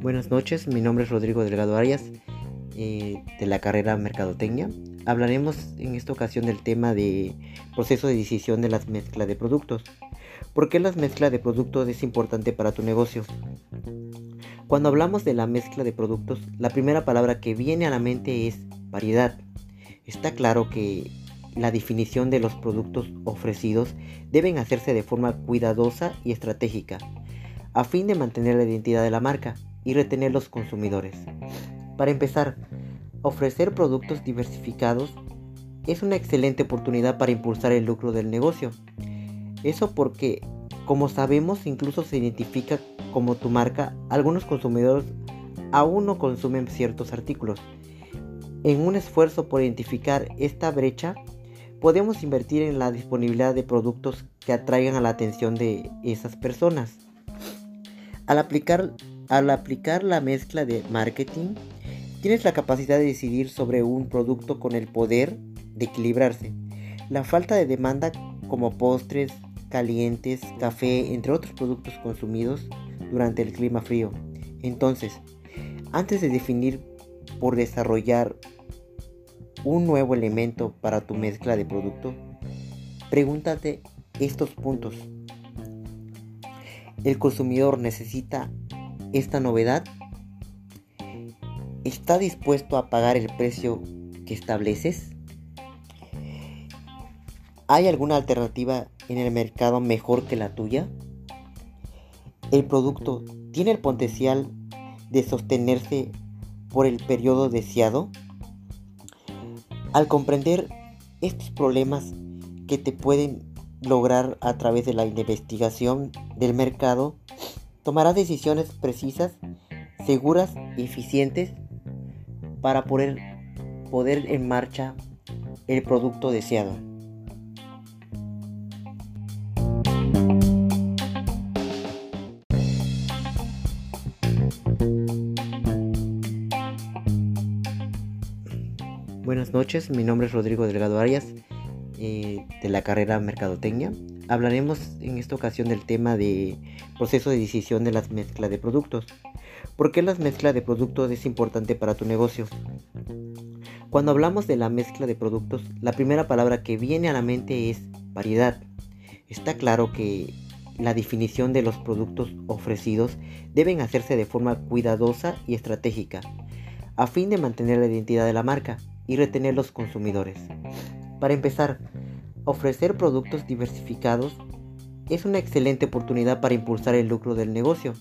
Buenas noches, mi nombre es Rodrigo Delgado Arias eh, de la carrera Mercadotecnia. Hablaremos en esta ocasión del tema de proceso de decisión de las mezclas de productos. ¿Por qué la mezcla de productos es importante para tu negocio? Cuando hablamos de la mezcla de productos, la primera palabra que viene a la mente es variedad. Está claro que la definición de los productos ofrecidos deben hacerse de forma cuidadosa y estratégica, a fin de mantener la identidad de la marca y retener los consumidores. Para empezar, ofrecer productos diversificados es una excelente oportunidad para impulsar el lucro del negocio. Eso porque, como sabemos, incluso se identifica como tu marca, algunos consumidores aún no consumen ciertos artículos. En un esfuerzo por identificar esta brecha, podemos invertir en la disponibilidad de productos que atraigan a la atención de esas personas. Al aplicar, al aplicar la mezcla de marketing, tienes la capacidad de decidir sobre un producto con el poder de equilibrarse. La falta de demanda como postres, calientes, café, entre otros productos consumidos, durante el clima frío. Entonces, antes de definir por desarrollar un nuevo elemento para tu mezcla de producto, pregúntate estos puntos. ¿El consumidor necesita esta novedad? ¿Está dispuesto a pagar el precio que estableces? ¿Hay alguna alternativa en el mercado mejor que la tuya? El producto tiene el potencial de sostenerse por el periodo deseado. Al comprender estos problemas que te pueden lograr a través de la investigación del mercado, tomarás decisiones precisas, seguras y eficientes para poder poder en marcha el producto deseado. Buenas noches, mi nombre es Rodrigo Delgado Arias eh, de la carrera Mercadotecnia. Hablaremos en esta ocasión del tema de proceso de decisión de las mezclas de productos. ¿Por qué la mezcla de productos es importante para tu negocio? Cuando hablamos de la mezcla de productos, la primera palabra que viene a la mente es variedad. Está claro que la definición de los productos ofrecidos deben hacerse de forma cuidadosa y estratégica, a fin de mantener la identidad de la marca y retener los consumidores. Para empezar, ofrecer productos diversificados es una excelente oportunidad para impulsar el lucro del negocio.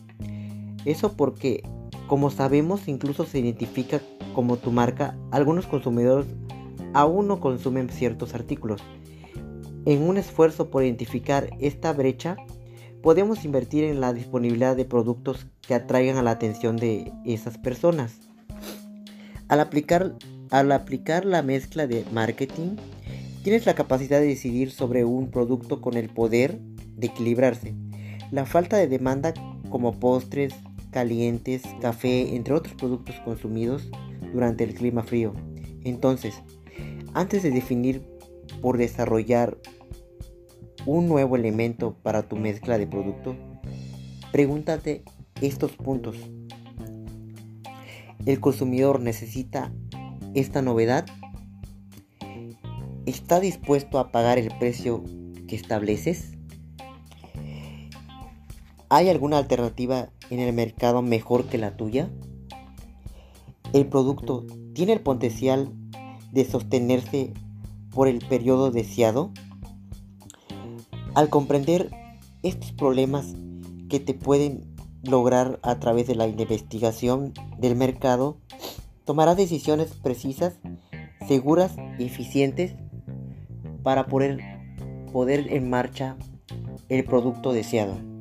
Eso porque, como sabemos, incluso se identifica como tu marca, algunos consumidores aún no consumen ciertos artículos. En un esfuerzo por identificar esta brecha, podemos invertir en la disponibilidad de productos que atraigan a la atención de esas personas. Al aplicar al aplicar la mezcla de marketing, tienes la capacidad de decidir sobre un producto con el poder de equilibrarse. La falta de demanda como postres, calientes, café, entre otros productos consumidos durante el clima frío. Entonces, antes de definir por desarrollar un nuevo elemento para tu mezcla de producto, pregúntate estos puntos. ¿El consumidor necesita esta novedad? ¿Está dispuesto a pagar el precio que estableces? ¿Hay alguna alternativa en el mercado mejor que la tuya? ¿El producto tiene el potencial de sostenerse por el periodo deseado? Al comprender estos problemas que te pueden lograr a través de la investigación del mercado, tomarás decisiones precisas, seguras y eficientes para poner poder en marcha el producto deseado.